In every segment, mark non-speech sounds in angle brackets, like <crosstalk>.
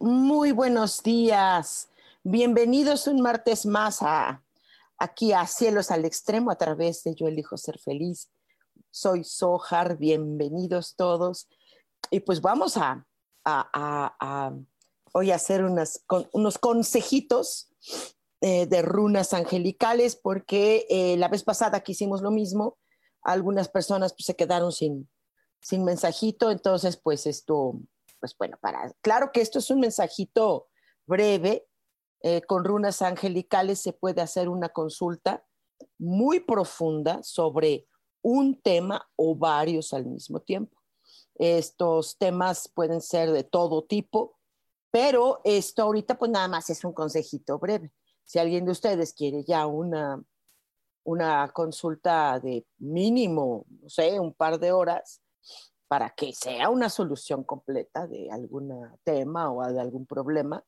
Muy buenos días. Bienvenidos un martes más a, aquí a Cielos al Extremo a través de Yo elijo ser feliz. Soy Sohar, bienvenidos todos. Y pues vamos a, hoy a hacer unos consejitos eh, de runas angelicales porque eh, la vez pasada que hicimos lo mismo, algunas personas pues, se quedaron sin, sin mensajito, entonces pues esto pues bueno, claro que esto es un mensajito breve, eh, con runas angelicales se puede hacer una consulta muy profunda sobre un tema o varios al mismo tiempo. Estos temas pueden ser de todo tipo, pero esto ahorita pues nada más es un consejito breve. Si alguien de ustedes quiere ya una, una consulta de mínimo, no sé, un par de horas, para que sea una solución completa de algún tema o de algún problema,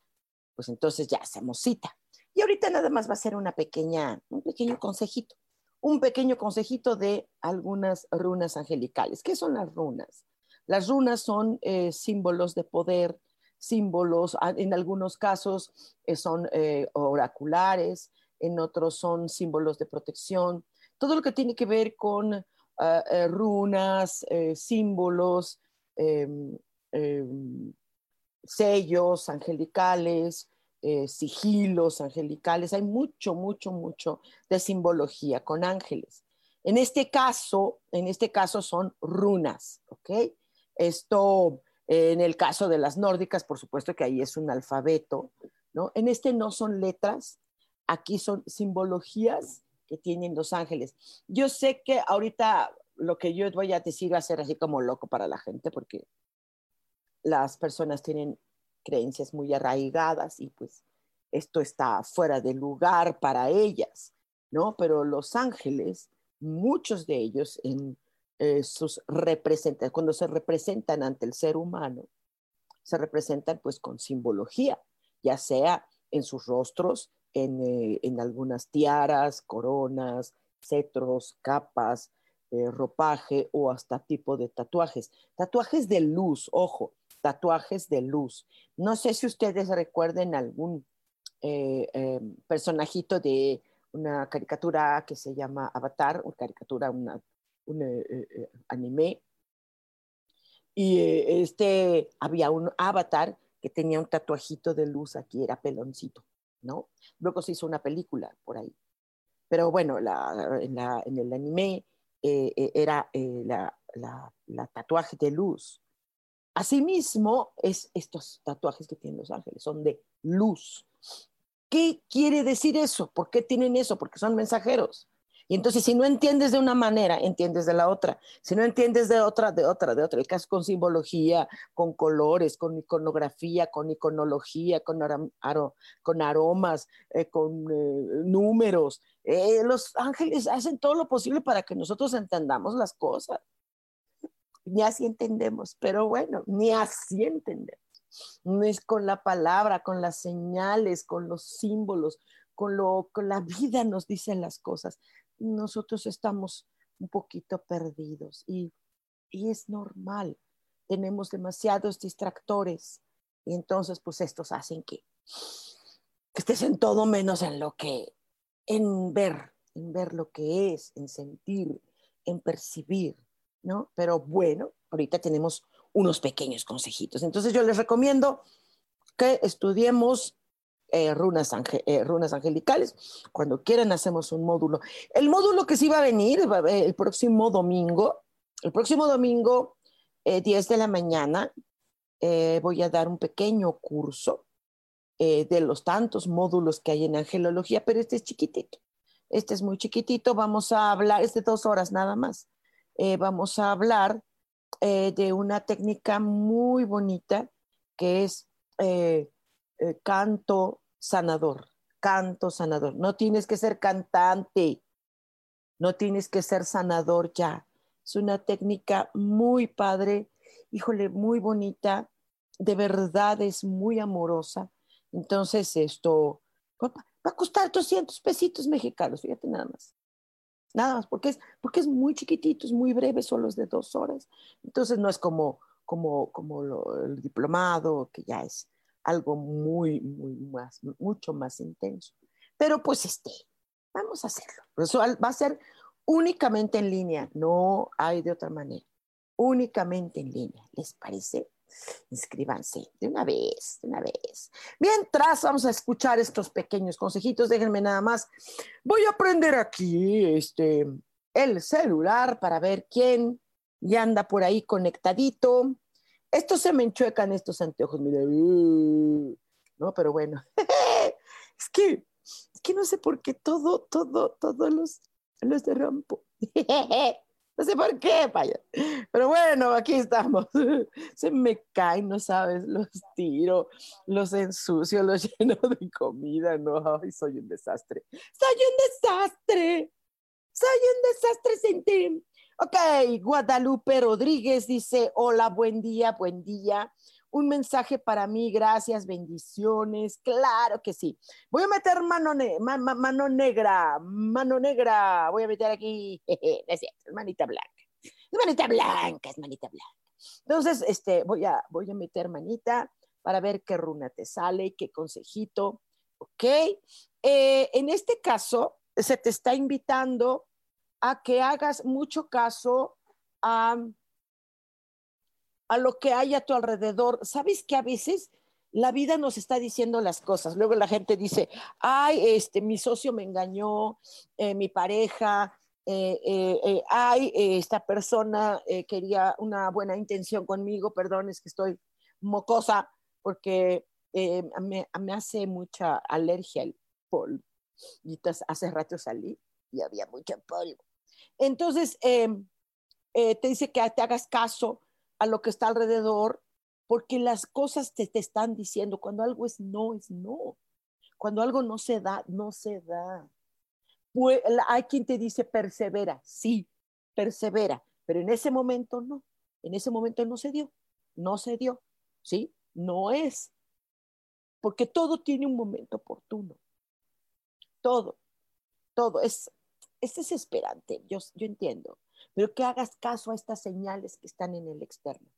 pues entonces ya hacemos cita. Y ahorita nada más va a ser una pequeña, un pequeño consejito, un pequeño consejito de algunas runas angelicales. ¿Qué son las runas? Las runas son eh, símbolos de poder, símbolos, ah, en algunos casos eh, son eh, oraculares, en otros son símbolos de protección. Todo lo que tiene que ver con Ah, eh, runas, eh, símbolos, em, em, sellos angelicales, eh, sigilos angelicales. Hay mucho, mucho, mucho de simbología con ángeles. En este caso, en este caso son runas, ¿ok? Esto, en el caso de las nórdicas, por supuesto que ahí es un alfabeto, ¿no? En este no son letras, aquí son simbologías que tienen los ángeles. Yo sé que ahorita lo que yo voy a decir va a ser así como loco para la gente porque las personas tienen creencias muy arraigadas y pues esto está fuera de lugar para ellas, ¿no? Pero los ángeles, muchos de ellos en eh, sus representan, cuando se representan ante el ser humano, se representan pues con simbología, ya sea en sus rostros, eh, en, algunas tiaras, coronas, cetros, capas, eh, ropaje o hasta tipo de tatuajes. Tatuajes de luz, ojo, tatuajes de luz. No sé si ustedes recuerden algún eh, personajito de una caricatura que se llama Avatar, una caricatura, una, un anime. Y este, había un avatar que tenía un tatuajito de luz aquí, era peloncito. ¿No? Luego se hizo una película por ahí. Pero bueno, en, el anime eh, eh, era eh, la, tatuaje de luz. Asimismo, es estos tatuajes que tienen los ángeles, son de luz. ¿Qué quiere decir eso? ¿Por qué tienen eso? Porque son mensajeros. Y entonces, si no entiendes de una manera, entiendes de la otra. Si no entiendes de otra, de otra, de otra. El caso con simbología, con colores, con iconografía, con iconología, con, con aromas, eh, con eh, números. Eh, los ángeles hacen todo lo posible para que nosotros entendamos las cosas. Ni así entendemos, pero bueno, ni así entendemos. No es con la palabra, con las señales, con los símbolos, con, lo, con la vida nos dicen las cosas nosotros estamos un poquito perdidos y, es normal. Tenemos demasiados distractores y entonces pues estos hacen que, que estés en todo menos en lo que, en ver, en ver lo que es, en sentir, en percibir, ¿no? Pero bueno, ahorita tenemos unos pequeños consejitos. Entonces yo les recomiendo que estudiemos eh, runas, eh, runas angelicales. Cuando quieran hacemos un módulo. El módulo que sí va a venir el próximo domingo, el próximo domingo, 10 de la mañana, voy a dar un pequeño curso de los tantos módulos que hay en angelología, pero este es chiquitito. Este es muy chiquitito. Vamos a hablar, es de dos horas nada más. vamos a hablar de una técnica muy bonita que es eh, eh, canto sanador, canto sanador. No tienes que ser cantante, no tienes que ser sanador ya. Es una técnica muy padre, híjole, muy bonita, de verdad es muy amorosa. Entonces esto va, a costar 200 pesitos mexicanos, fíjate nada más. Nada más, porque es, porque es muy chiquitito, es muy breve, solo es de dos horas. Entonces no es como como, como el diplomado, que ya es algo muy, muy más, mucho más intenso. Pero pues este, vamos a hacerlo. Eso va a ser únicamente en línea, no hay de otra manera. Únicamente en línea, ¿les parece? Inscríbanse de una vez, de una vez. Mientras vamos a escuchar estos pequeños consejitos, déjenme nada más. Voy a prender aquí este, el celular para ver quién ya anda por ahí conectadito. Estos se me enchuecan estos anteojos, mira. Uh, no, pero bueno. <laughs> es que, es que no sé por qué todo, todo, todos los, los derrumpo. <laughs> no sé por qué, vaya. Pero bueno, aquí estamos. <laughs> Se me caen, no sabes, los tiro, los ensucio, los lleno de comida. No, ay, soy un desastre. Soy un desastre. Soy un desastre sin ti. Ok, Guadalupe Rodríguez dice, hola, buen día, buen día. Un mensaje para mí, gracias, bendiciones. Claro que sí. Voy a meter mano, mano negra, mano negra. Voy a meter aquí, <laughs> es manita blanca. Es manita blanca, es manita blanca. Entonces, este, voy a, voy a meter manita para ver qué runa te sale, qué consejito. Ok. Eh, en este caso, se te está invitando a que hagas mucho caso a, a lo que hay a tu alrededor. Sabes que a veces la vida nos está diciendo las cosas. Luego la gente dice, ay, este, mi socio me engañó, eh, mi pareja, eh, eh, ay, esta persona quería una buena intención conmigo, perdón, es que estoy mocosa porque me, me, hace mucha alergia el polvo. Y hace rato salí y había mucho polvo. Entonces, em, eh, te dice que te hagas caso a lo que está alrededor, porque las cosas te, te están diciendo, cuando algo es no, es no. Cuando algo no se da, no se da. Hay quien te dice persevera, sí, persevera, pero en ese momento no, en ese momento no se dio, no se dio, ¿sí? No es, porque todo tiene un momento oportuno, todo, todo es es desesperante, yo, yo entiendo, pero que hagas caso a estas señales que están en el externo.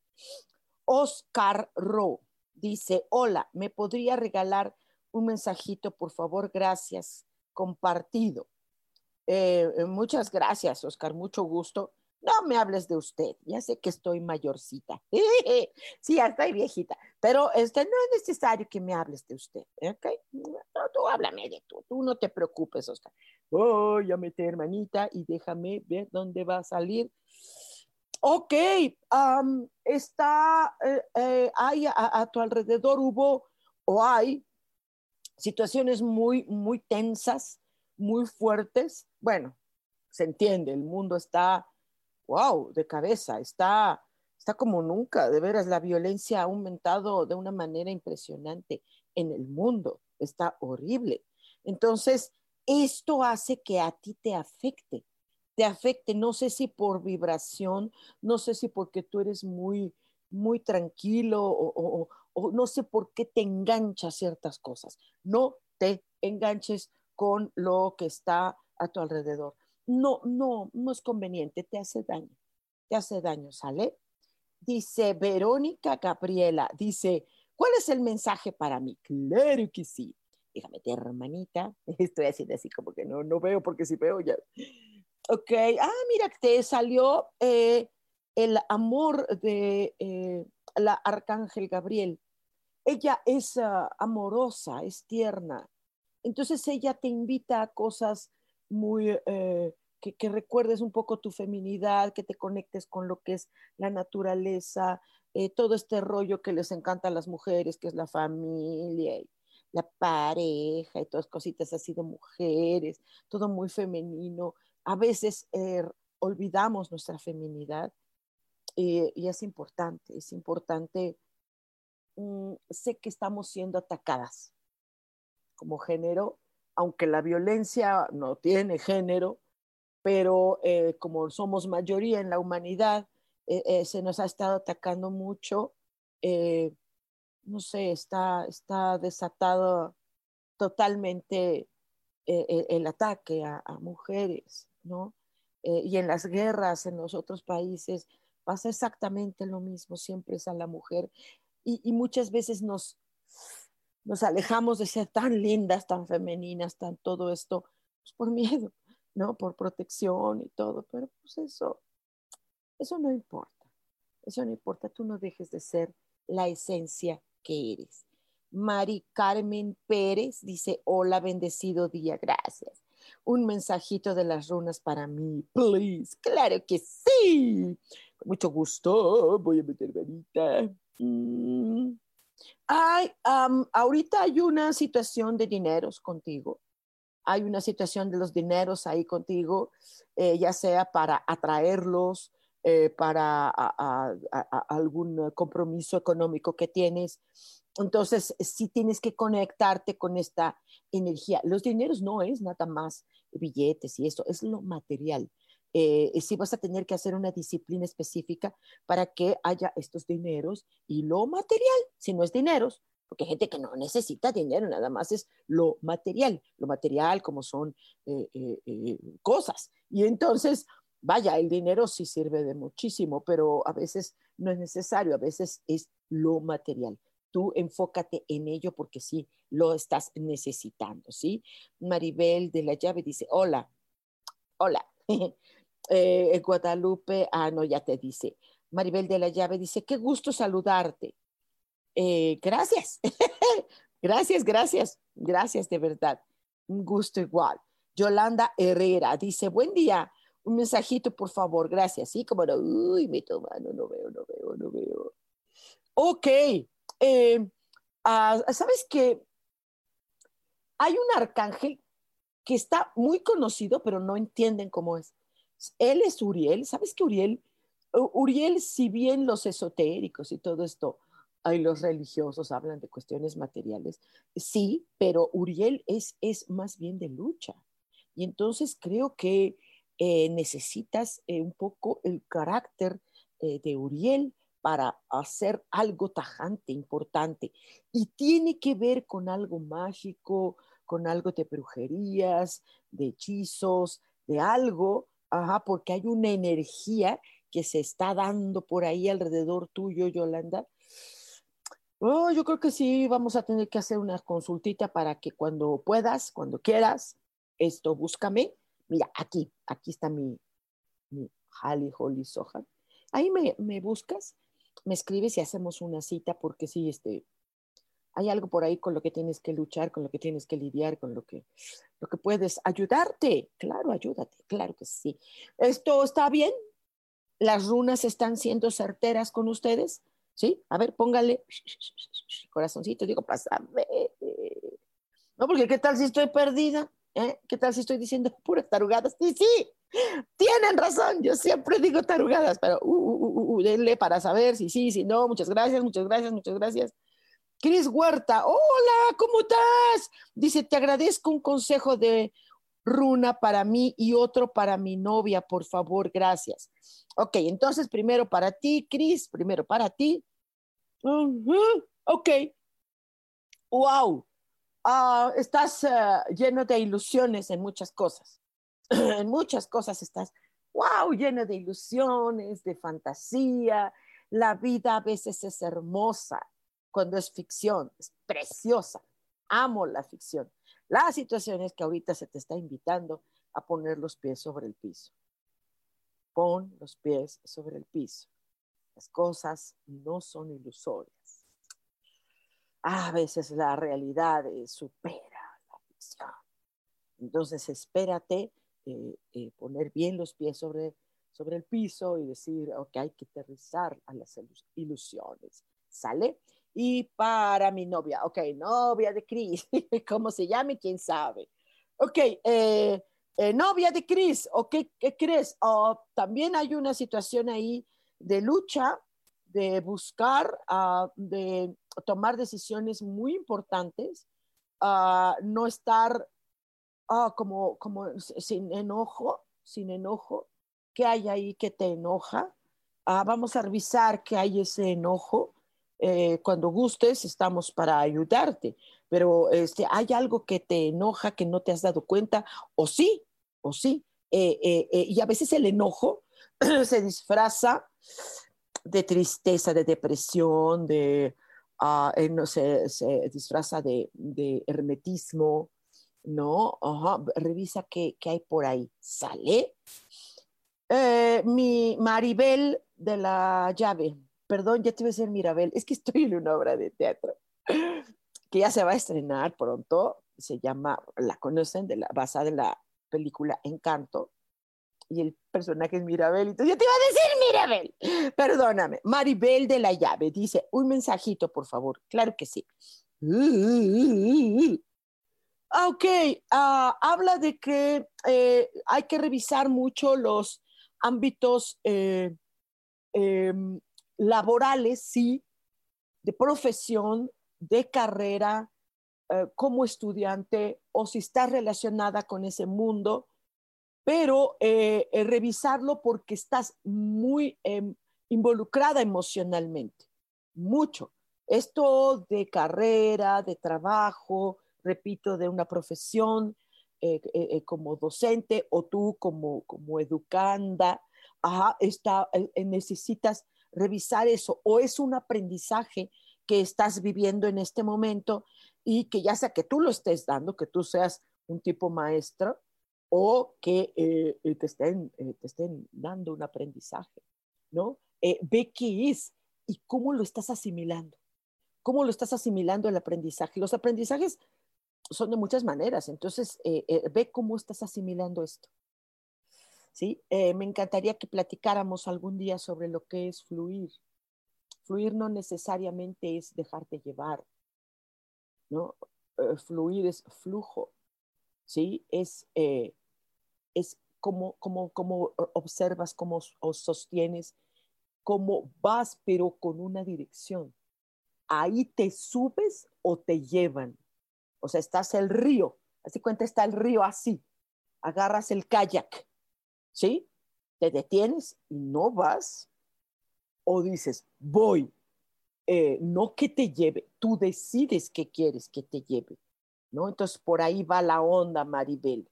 Oscar Ro dice, hola, ¿me podría regalar un mensajito, por favor? Gracias, compartido. Eh, eh, muchas gracias, Oscar, mucho gusto. No me hables de usted, ya sé que estoy mayorcita. <laughs> sí, ya estoy viejita, pero este, no es necesario que me hables de usted, ¿ok? tú háblame de tú, tú no te preocupes, Oscar voy a meter manita y déjame ver dónde va a salir. Ok, está, eh, eh, hay a, tu alrededor hubo o hay situaciones muy, muy tensas, muy fuertes. Bueno, se entiende, el mundo está, wow, de cabeza, está, está como nunca, de veras, la violencia ha aumentado de una manera impresionante en el mundo, está horrible. Entonces, esto hace que a ti te afecte, te afecte, no sé si por vibración, no sé si porque tú eres muy, muy tranquilo o, no sé por qué te enganchas ciertas cosas. No te enganches con lo que está a tu alrededor. No, no, no es conveniente, te hace daño, te hace daño, ¿sale? Dice Verónica Gabriela, dice, ¿cuál es el mensaje para mí? Claro que sí meter hermanita. <laughs> Estoy haciendo así como que no, no veo porque si veo ya. Ok, ah, mira, te salió eh, el amor de eh, la Arcángel Gabriel. ella es ah, amorosa, es tierna. Entonces ella te invita a cosas muy, eh, que, recuerdes un poco tu feminidad, que te conectes con lo que es la naturaleza, eh, todo este rollo que les encanta a las mujeres, que es la familia, la pareja y todas cositas así de mujeres, todo muy femenino. A veces eh, olvidamos nuestra feminidad y es importante, es importante. Mm, sé que estamos siendo atacadas como género, aunque la violencia no tiene género, pero eh, como somos mayoría en la humanidad, eh, se nos ha estado atacando mucho. No sé, está, está desatado totalmente el ataque a, mujeres, ¿no? y en las guerras en los otros países pasa exactamente lo mismo, siempre es a la mujer. Y, y muchas veces nos, nos alejamos de ser tan lindas, tan femeninas, tan todo esto, pues por miedo, ¿no? Por protección y todo, pero pues eso, eso no importa, eso no importa, tú no dejes de ser la esencia que eres. Mari Carmen Pérez dice, hola, bendecido día, gracias. Un mensajito de las runas para mí, please. Claro que sí. Con mucho gusto, voy a meter varita. Mm. Hay, ahorita hay una situación de dineros contigo. Hay una situación de los dineros ahí contigo, eh, ya sea para atraerlos, eh, para algún compromiso económico que tienes. Entonces, sí tienes que conectarte con esta energía. Los dineros no es nada más billetes y eso, es lo material. Eh, sí vas a tener que hacer una disciplina específica para que haya estos dineros y lo material, si no es dineros, porque hay gente que no necesita dinero, nada más es lo material, lo material como son eh, eh, cosas. Y entonces, vaya, el dinero sí sirve de muchísimo, pero a veces no es necesario, a veces es lo material. Tú enfócate en ello porque sí lo estás necesitando, ¿sí? Maribel de la llave dice, hola, hola. <laughs> eh, Guadalupe, ah, no, ya te dice. Maribel de la Llave dice, qué gusto saludarte. Eh, gracias, <laughs> gracias, gracias, gracias de verdad. Un gusto igual. Yolanda Herrera dice, buen día, un mensajito, por favor, gracias. Sí, como no, uy, me toma, no, no veo, no veo, no veo. Ok, eh, ah, ¿sabes qué? Hay un arcángel que está muy conocido, pero no entienden cómo es. Él es Uriel. ¿Sabes que Uriel, Uriel, si bien los esotéricos y todo esto, hay los religiosos hablan de cuestiones materiales, sí, pero Uriel es, es más bien de lucha. Y entonces creo que eh, necesitas eh, un poco el carácter eh, de Uriel para hacer algo tajante, importante. Y tiene que ver con algo mágico, con algo de brujerías, de hechizos, de algo porque hay una energía que se está dando por ahí alrededor tuyo, Yolanda. Oh, yo creo que sí, vamos a tener que hacer una consultita para que cuando puedas, cuando quieras, esto, búscame. Mira, aquí, aquí está mi, Holly Holly Soja. Ahí me, me buscas, me escribes y hacemos una cita porque sí, este, hay algo por ahí con lo que tienes que luchar, con lo que tienes que lidiar, con lo que, lo que puedes ayudarte. Claro, ayúdate, claro que sí. ¿Esto está bien? ¿Las runas están siendo certeras con ustedes? ¿Sí? A ver, póngale corazoncito, digo, pásame. No, porque ¿qué tal si estoy perdida? ¿Eh? ¿Qué tal si estoy diciendo <laughs> puras tarugadas? Sí, sí, tienen razón, yo siempre digo tarugadas, pero uh, uh, uh, denle para saber si sí, si no. Muchas gracias, muchas gracias, muchas gracias. Cris Huerta, hola, ¿cómo estás? Dice, te agradezco un consejo de runa para mí y otro para mi novia, por favor, gracias. Ok, entonces primero para ti, Cris, primero para ti. Ok. Wow. Ah, estás eh, lleno de ilusiones en muchas cosas. <clears throat> en muchas cosas estás, wow, lleno de ilusiones, de fantasía. La vida a veces es hermosa cuando es ficción, es preciosa. Amo la ficción. La situación es que ahorita se te está invitando a poner los pies sobre el piso. Pon los pies sobre el piso. Las cosas no son ilusorias. A veces la realidad supera la ficción. Entonces, espérate, eh, eh, poner bien los pies sobre, sobre el piso y decir, ok, hay que aterrizar a las ilusiones. ¿Sale? Y para mi novia, ok, novia de Cris, <laughs> ¿cómo se llame? ¿Quién sabe? Ok, eh, novia de Cris, ¿o qué, crees? Oh, también hay una situación ahí de lucha, de buscar, uh, de tomar decisiones muy importantes, uh, no estar uh, como, como sin enojo, sin enojo, ¿qué hay ahí que te enoja? vamos a revisar qué hay ese enojo. Eh, cuando gustes, estamos para ayudarte, pero este, hay algo que te enoja que no te has dado cuenta, o sí, o sí. Eh, eh, y a veces el enojo <clears throat> se disfraza de tristeza, de depresión, de, uh, no se disfraza de, hermetismo, ¿no? Revisa qué, hay por ahí. ¿Sale? Eh, mi Maribel de la llave, perdón, ya te voy a decir Mirabel, es que estoy en una obra de teatro <laughs> que ya se va a estrenar pronto, se llama, la conocen, de la, basada en la película Encanto, y el personaje es Mirabel. Entonces yo te iba a decir Mirabel. Perdóname. Maribel de la llave dice, un mensajito, por favor. Claro que sí. Ok, uh, habla de que eh, hay que revisar mucho los ámbitos eh, em, laborales, sí, de profesión, de carrera, eh, como estudiante, o si estás relacionada con ese mundo, pero eh, eh, revisarlo porque estás muy em, involucrada emocionalmente, mucho. Esto de carrera, de trabajo, repito, de una profesión eh, como docente o tú como, como educanda, está, necesitas revisar eso o es un aprendizaje que estás viviendo en este momento y que ya sea que tú lo estés dando, que tú seas un tipo maestro, o que eh, eh, te, estén, eh, te estén dando un aprendizaje, ¿no? ve qué es y cómo lo estás asimilando. ¿Cómo lo estás asimilando el aprendizaje? Los aprendizajes son de muchas maneras, entonces ve cómo estás asimilando esto. ¿Sí? me encantaría que platicáramos algún día sobre lo que es fluir. Fluir no necesariamente es dejarte llevar, ¿no? fluir es flujo, ¿sí? Es es cómo, observas, cómo sostienes, cómo vas, pero con una dirección. Ahí te subes o te llevan. O sea, estás el río, así cuenta, está el río así. Agarras el kayak, ¿sí? Te detienes y no vas. O dices, voy. Eh, no que te lleve, tú decides qué quieres que te lleve, Entonces por ahí va la onda, Maribel.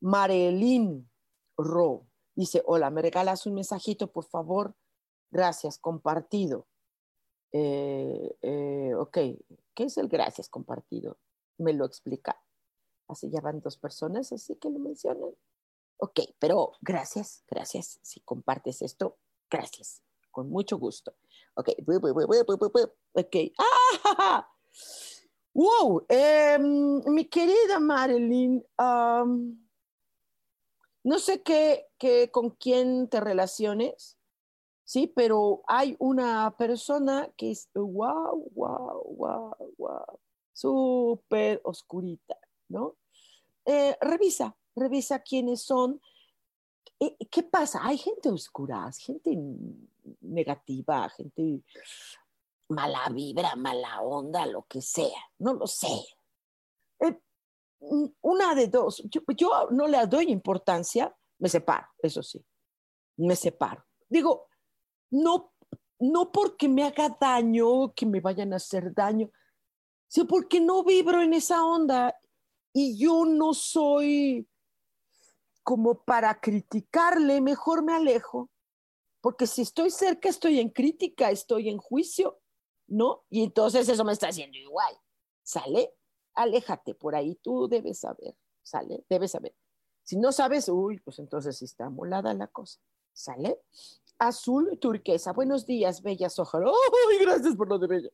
Marelín Ro dice, hola, ¿me regalas un mensajito, por favor? Gracias, compartido. Eh, eh, ok, ¿qué es el gracias compartido? Me lo explica. Así ya van dos personas, así que lo mencionan. Ok, pero gracias, gracias. Si compartes esto, gracias. Con mucho gusto. Ok, ok. ¡Ah! ¡Wow! Em, mi querida Marilyn, no sé qué, con quién te relaciones, sí, pero hay una persona que es wow, wow, wow, wow, súper oscurita, ¿no? Eh, revisa, revisa quiénes son. Eh, ¿Qué pasa? Hay gente oscura, gente negativa, gente mala vibra, mala onda, lo que sea, no lo sé. Eh, una de dos, yo, no le doy importancia, me separo, eso sí, me separo. Digo, no, no porque me haga daño, que me vayan a hacer daño, sino porque no vibro en esa onda y yo no soy como para criticarle, mejor me alejo, porque si estoy cerca estoy en crítica, estoy en juicio, ¿no? Y entonces eso me está haciendo igual, ¿sale? aléjate por ahí, tú debes saber, ¿sale? Debes saber. Si no sabes, uy, pues entonces está molada la cosa, ¿sale? azul turquesa. Buenos días, bella Sojar. ¡Ay, gracias por lo de bella!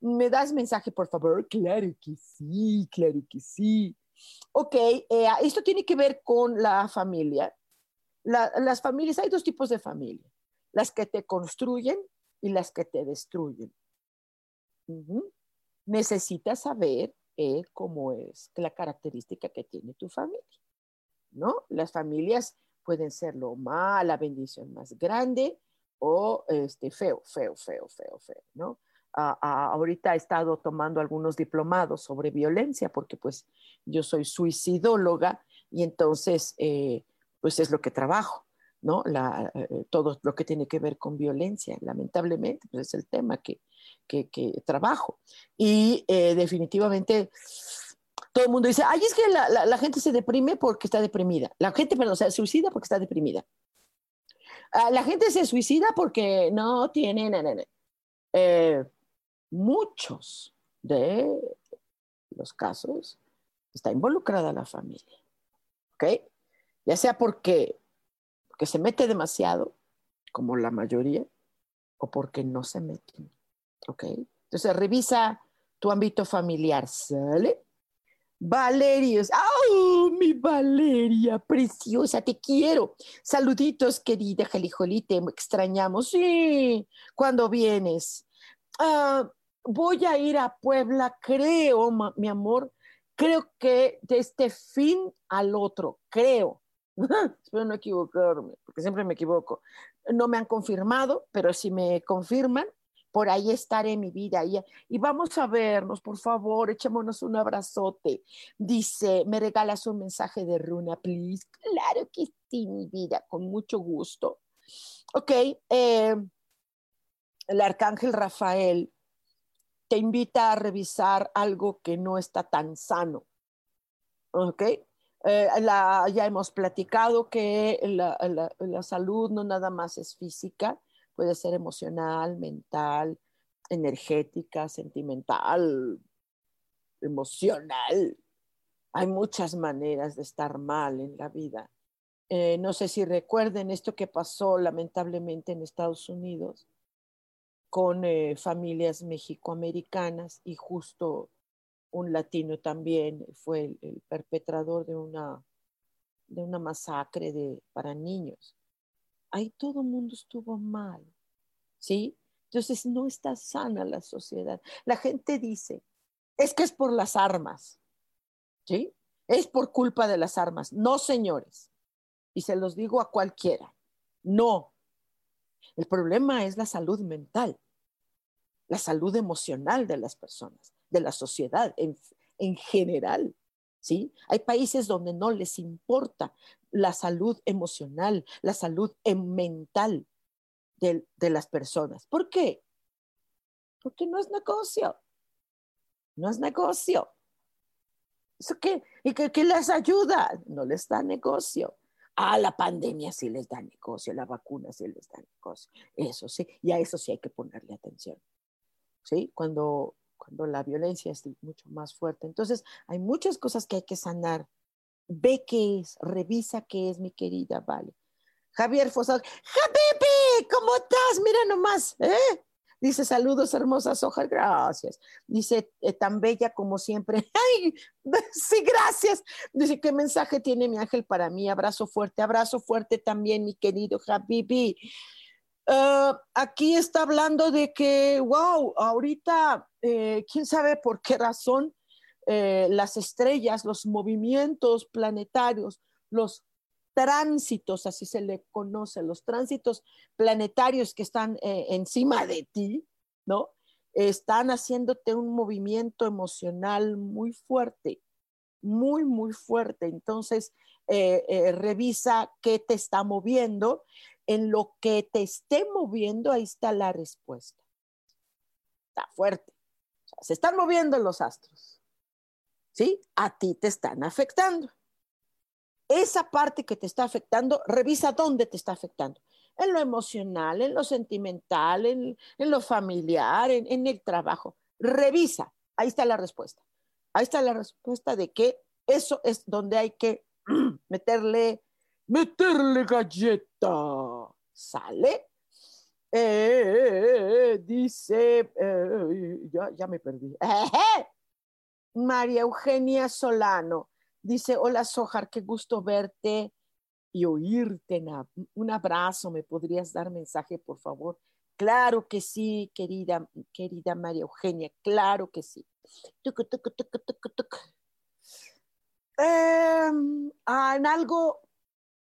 ¿Me das mensaje, por favor? Claro que sí, claro que sí. Ok, eh, esto tiene que ver con la familia. las familias, hay dos tipos de familia. Las que te construyen y las que te destruyen. Necesitas saber eh, cómo es la característica que tiene tu familia. ¿No? Las familias pueden ser lo más, la bendición más grande o este, feo, feo, feo, feo, feo, ¿no? ahorita he estado tomando algunos diplomados sobre violencia porque pues yo soy suicidóloga y entonces eh, pues es lo que trabajo, ¿no? La, eh, todo lo que tiene que ver con violencia, lamentablemente, pues es el tema que, que, trabajo. Y eh, definitivamente todo el mundo dice, ay, es que la, la, gente se deprime porque está deprimida. La gente, perdón, se suicida porque está deprimida. Ah, la gente se suicida porque no tiene... Eh, muchos de los casos está involucrada la familia. ¿Ok? Ya sea porque, porque se mete demasiado, como la mayoría, o porque no se meten. ¿Ok? Entonces revisa tu ámbito familiar, ¿sale? Valeria, ¡oh, mi Valeria, preciosa, te quiero! Saluditos, querida Jalijolí, te extrañamos. Sí, cuando vienes. Ah, voy a ir a Puebla, creo, mi amor, creo que de este fin al otro, creo. <laughs> Espero no equivocarme, porque siempre me equivoco. No me han confirmado, pero si me confirman, por ahí estaré mi vida. Y, vamos a vernos, por favor, echémonos un abrazote. Dice, ¿me regalas un mensaje de Runa, please? Claro que sí, mi vida, con mucho gusto. Ok, eh, el arcángel Rafael te invita a revisar algo que no está tan sano. ¿Ok? Eh, ya hemos platicado que la, salud no nada más es física, puede ser emocional, mental, energética, sentimental, emocional. Hay muchas maneras de estar mal en la vida. Eh, no sé si recuerden esto que pasó lamentablemente en Estados Unidos con eh, familias mexicoamericanas y justo un latino también fue el, perpetrador de una, de una masacre de, para niños ahí todo el mundo estuvo mal, ¿sí? Entonces no está sana la sociedad. La gente dice, es que es por las armas, ¿sí? Es por culpa de las armas. No, señores. Y se los digo a cualquiera, no. El problema es la salud mental, la salud emocional de las personas, de la sociedad en, en general. ¿Sí? Hay países donde no les importa la salud emocional, la salud mental de, las personas. ¿Por qué? Porque no es negocio. No es negocio. ¿Eso qué? ¿Y qué, les ayuda? No les da negocio. Ah, la pandemia sí les da negocio, la vacuna sí les da negocio. Eso sí, y a eso sí hay que ponerle atención. ¿Sí? Cuando, cuando la violencia es mucho más fuerte. Entonces, hay muchas cosas que hay que sanar ve qué es, revisa qué es, mi querida, vale. Javier Fosal, Javier, ¿cómo estás? Mira nomás, ¿eh? Dice, saludos, hermosas hojas, gracias. Dice, eh, tan bella como siempre. <laughs> Ay, <laughs> sí, gracias. Dice, ¿qué mensaje tiene mi ángel para mí? Abrazo fuerte, abrazo fuerte también, mi querido Habibi. Uh, aquí está hablando de que, wow, ahorita, eh, quién sabe por qué razón, eh, las estrellas, los movimientos planetarios, los tránsitos, así se le conoce, los tránsitos planetarios que están eh, encima de ti, ¿no? Están haciéndote un movimiento emocional muy fuerte, muy, muy fuerte. Entonces, eh, revisa qué te está moviendo. En lo que te esté moviendo, ahí está la respuesta. Está fuerte. se están moviendo los astros ¿sí? A ti te están afectando. Esa parte que te está afectando, revisa dónde te está afectando. En lo emocional, en lo sentimental, en, lo familiar, en, el trabajo. Revisa. Ahí está la respuesta. Ahí está la respuesta de que eso es donde hay que <clears throat> meterle, meterle galleta. ¿Sale? Eh, dice, eh, ya, ya me perdí. <laughs> María Eugenia Solano dice, hola Sojar, qué gusto verte y oírte. Un abrazo, ¿me podrías dar mensaje, por favor? Claro que sí, querida, querida María Eugenia, claro que sí. Em, ah, en algo,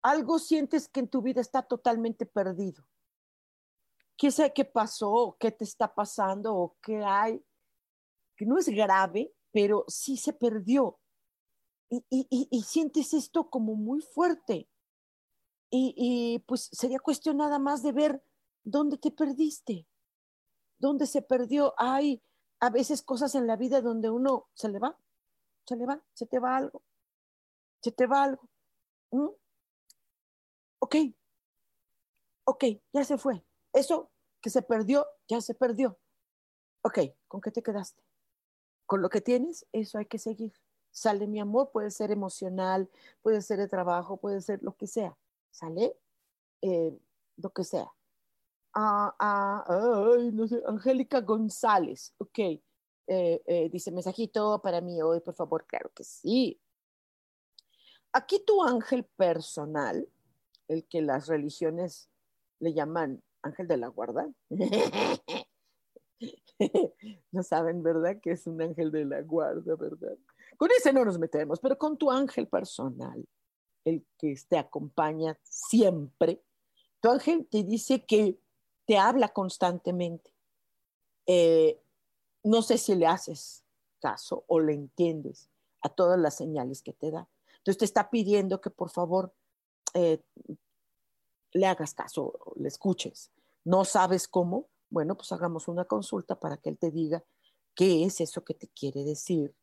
algo sientes que en tu vida está totalmente perdido. ¿Qué sé qué pasó? ¿Qué te está pasando? ¿O qué hay? Que no es grave, pero sí se perdió. Y, sientes esto como muy fuerte. Y, y, pues sería cuestión nada más de ver dónde te perdiste, dónde se perdió. Hay a veces cosas en la vida donde uno se le va, se le va, se te va algo, se te va algo. Ok, ok, ya se fue. Eso que se perdió, ya se perdió. Ok, ¿con qué te quedaste? Con lo que tienes, eso hay que seguir. Sale mi amor, puede ser emocional, puede ser de trabajo, puede ser lo que sea. Sale eh, lo que sea. Ah, ah, ay, no sé, Angélica González, ok. Eh, eh, dice, mensajito para mí hoy, por favor, claro que sí. Aquí tu ángel personal, el que las religiones le llaman ángel de la guarda. <laughs> <laughs> no saben, ¿verdad? Que es un ángel de la guarda, ¿verdad? Con ese no nos metemos, pero con tu ángel personal, el que te acompaña siempre, tu ángel te dice que te habla constantemente. Eh, no sé si le haces caso o le entiendes a todas las señales que te da. Entonces te está pidiendo que por favor eh, le hagas caso, le escuches. No sabes cómo, bueno, pues hagamos una consulta para que él te diga qué es eso que te quiere decir,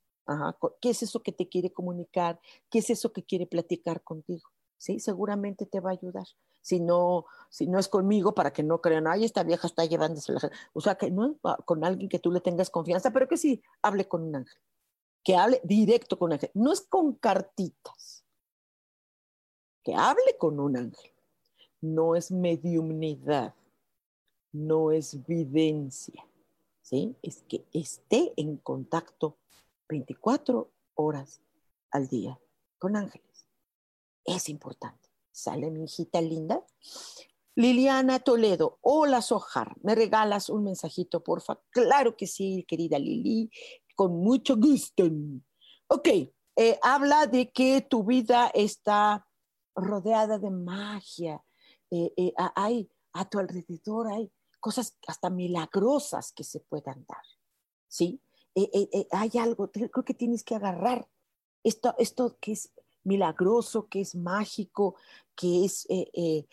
qué es eso que te quiere comunicar, qué es eso que quiere platicar contigo. Sí, seguramente te va a ayudar. Si no, si no es conmigo, para que no crean, ay, esta vieja está llevándose la... O sea, que no con alguien que tú le tengas confianza, pero que sí hable con un ángel. Que hable directo con un ángel. No es con cartitas. Que hable con un ángel no es mediumnidad, no es videncia, ¿sí? Es que esté en contacto 24 horas al día con ángeles. Es importante. ¿Sale mi hijita linda? Liliana Toledo, hola Sojar, ¿me regalas un mensajito, porfa? Claro que sí, querida Lili, con mucho gusto. Ok, eh, habla de que tu vida está rodeada de magia, eh, eh, hay a tu alrededor, hay cosas hasta milagrosas que se puedan dar, ¿sí? Eh, hay algo, creo que tienes que agarrar esto, esto que es milagroso, que es mágico, que es de,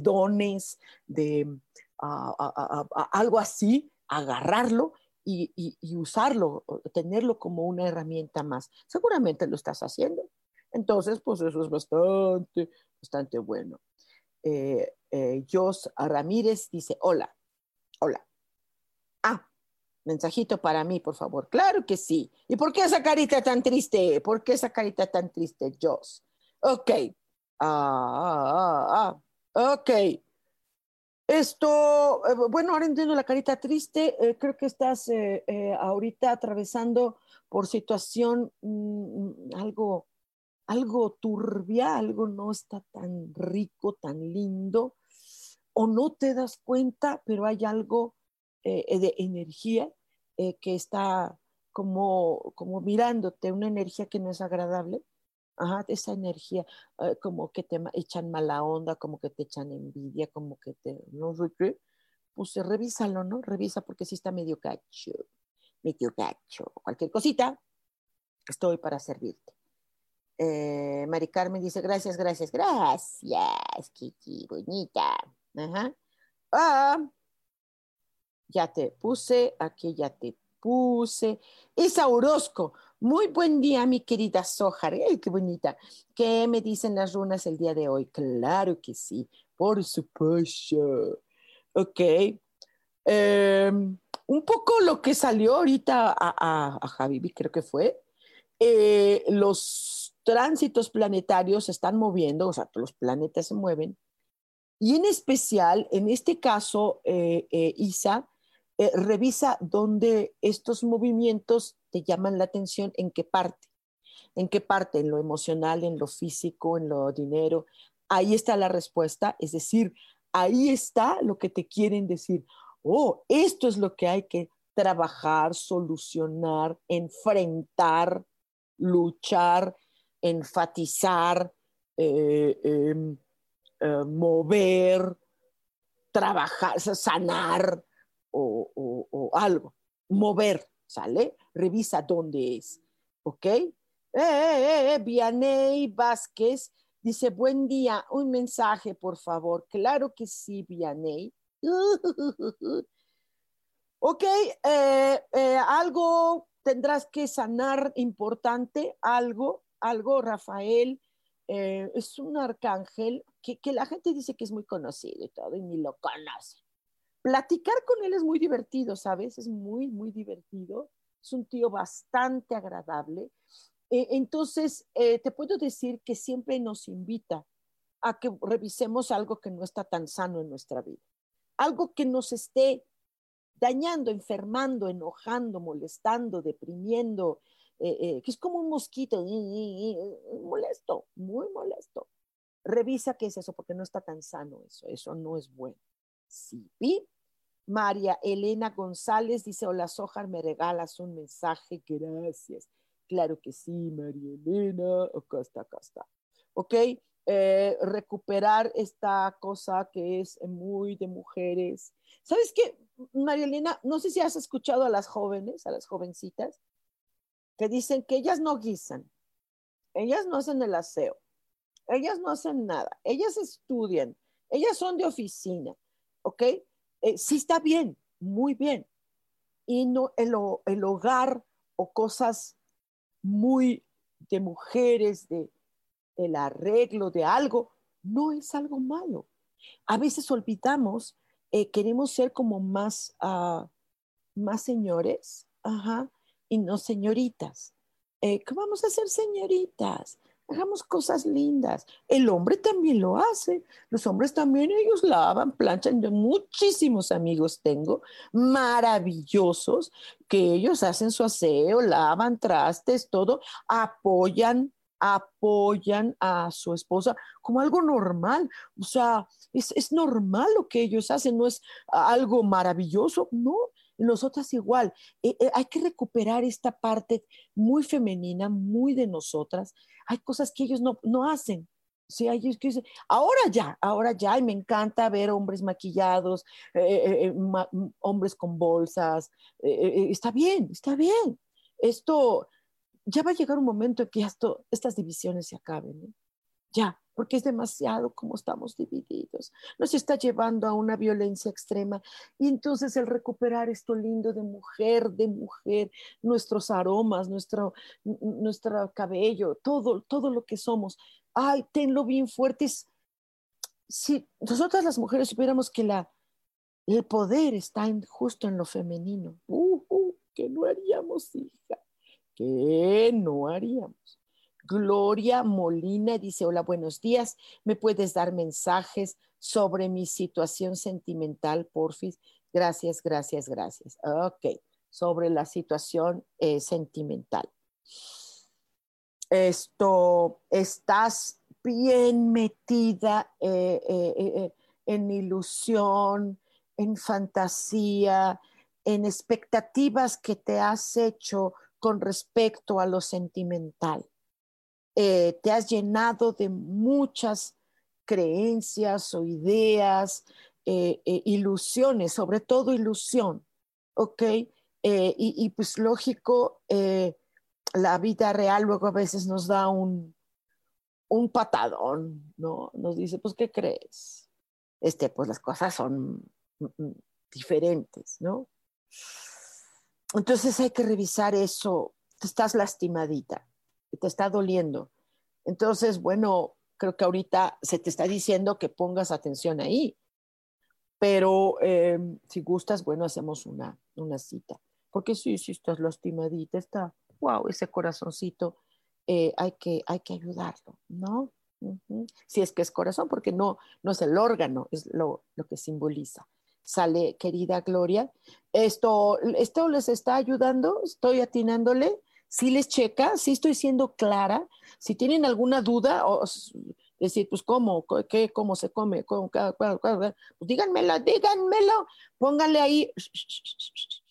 dones, de algo así, agarrarlo y, y, usarlo, tenerlo como una herramienta más. Seguramente lo estás haciendo. Entonces, pues eso es bastante, bastante bueno. Eh, eh, Jos Ramírez dice, hola, hola. Ah, mensajito para mí, por favor. Claro que sí. ¿Y por qué esa carita tan triste? ¿Por qué esa carita tan triste, Jos? Ok. Ah, ah, ah. Ok. Esto, eh, bueno, ahora entiendo la carita triste. creo que estás ahorita atravesando por situación mm, mm, algo algo turbia, algo no está tan rico, tan lindo, o no te das cuenta, pero hay algo eh, de energía eh, que está como, como mirándote, una energía que no es agradable. Ajá, esa energía, eh, como que te echan mala onda, como que te echan envidia, como que te, no sé qué, pues revísalo, ¿no? Revisa porque sí está medio cacho, medio cacho, cualquier cosita, estoy para servirte. Eh, Mari Carmen dice, gracias, gracias, gracias, Kiki, bonita. Ajá. Ah, ya te puse, aquí ya te puse. Isa Orozco, muy buen día, mi querida Sojar. ¡Ay, qué bonita! ¿Qué me dicen las runas el día de hoy? Claro que sí, por supuesto. Ok. Em, un poco lo que salió ahorita a, a, a Javi, creo que fue. Eh, los tránsitos planetarios se están moviendo, o sea, los planetas se mueven Y en especial, en este caso, eh, eh, Isa, eh, revisa dónde estos movimientos te llaman la atención, en qué parte, en qué parte, en lo emocional, en lo físico, en lo dinero. Ahí está la respuesta, es decir, ahí está lo que te quieren decir. Oh, esto es lo que hay que trabajar, solucionar, enfrentar, luchar, enfatizar, eh, em, eh, mover, trabajar, sanar o, algo. Mover, ¿sale? Revisa dónde es, ¿ok? Eh, Vianey Vázquez dice, buen día, un mensaje, por favor. Claro que sí, Vianey. <laughs> ok, algo tendrás que sanar importante, algo, algo, Rafael. es un arcángel que, que, la gente dice que es muy conocido y todo, y ni lo conoce platicar con él es muy divertido, ¿sabes? Es muy, muy divertido. Es un tío bastante agradable. Eh, entonces, eh, te puedo decir que siempre nos invita a que revisemos algo que no está tan sano en nuestra vida. Algo que nos esté dañando, enfermando, enojando, molestando, deprimiendo, eh, que es como un mosquito, molesto, muy molesto. Revisa qué es eso, porque no está tan sano eso, eso no es bueno. Sí, María Elena González dice, hola Sojar, me regalas un mensaje, gracias. Claro que sí, María Elena, acá está, acá está. Ok, eh, recuperar esta cosa que es muy de mujeres. ¿Sabes qué, María Elena? No sé si has escuchado a las jóvenes, a las jovencitas, que dicen que ellas no guisan, ellas no hacen el aseo, ellas no hacen nada, ellas estudian, ellas son de oficina, ¿ok? Eh, sí está bien, muy bien. Y no el, el hogar o cosas muy de mujeres, de el arreglo de algo, no es algo malo. A veces olvidamos, eh, queremos ser como más, uh, más señores, ajá, y no señoritas. Eh, ¿Qué vamos a ser señoritas? hagamos cosas lindas. El hombre también lo hace. Los hombres también, ellos lavan, planchan. Yo muchísimos amigos tengo maravillosos que ellos hacen su aseo, lavan trastes, todo, apoyan apoyan a su esposa como algo normal. O sea, es, es normal lo que ellos hacen, no es algo maravilloso, no, nosotras igual. Eh, eh, hay que recuperar esta parte muy femenina, muy de nosotras. Hay cosas que ellos no, no hacen. Sí, ellos que ahora ya, ahora ya, y me encanta ver hombres maquillados, eh, hombres con bolsas. está bien, está bien. Esto, ya va a llegar un momento en que esto, estas divisiones se acaben. Ya, porque es demasiado como estamos divididos. Nos está llevando a una violencia extrema. Y entonces el recuperar esto lindo de mujer, de mujer, nuestros aromas, nuestro, nuestro cabello, todo, todo lo que somos. Ay, tenlo bien fuertes. Si nosotras las mujeres supiéramos que la, el poder está en, justo en lo femenino, uh, uh, ¿qué no haríamos, hija? ¿Qué no haríamos? Gloria Molina dice, hola, buenos días. ¿Me puedes dar mensajes sobre mi situación sentimental, porfis? Gracias, gracias, gracias. Ok, sobre la situación eh, sentimental. Esto, estás bien metida eh, eh, en ilusión, en fantasía, en expectativas que te has hecho con respecto a lo sentimental. Eh, te has llenado de muchas creencias o ideas, eh, eh, ilusiones, sobre todo ilusión, ¿ok? Y, pues lógico, la vida real luego a veces nos da un, un patadón, ¿no? Nos dice, pues, ¿qué crees? Este, pues las cosas son mm, diferentes, ¿no? Entonces hay que revisar eso. Estás lastimadita te está doliendo. Entonces, bueno, creo que ahorita se te está diciendo que pongas atención ahí, pero em, si gustas, bueno, hacemos una, una cita. Porque sí, si estás lastimadita, está, wow, ese corazoncito, eh, hay, que, hay que ayudarlo, ¿no? Si es que es corazón, porque no, no es el órgano, es lo, lo que simboliza. Sale, querida Gloria. Esto, esto les está ayudando, estoy atinándole. Si les checa, si estoy siendo clara. Si tienen alguna duda, o decir, pues, ¿cómo? ¿Qué? ¿Cómo se come? Pues díganmelo, díganmelo. Pónganle ahí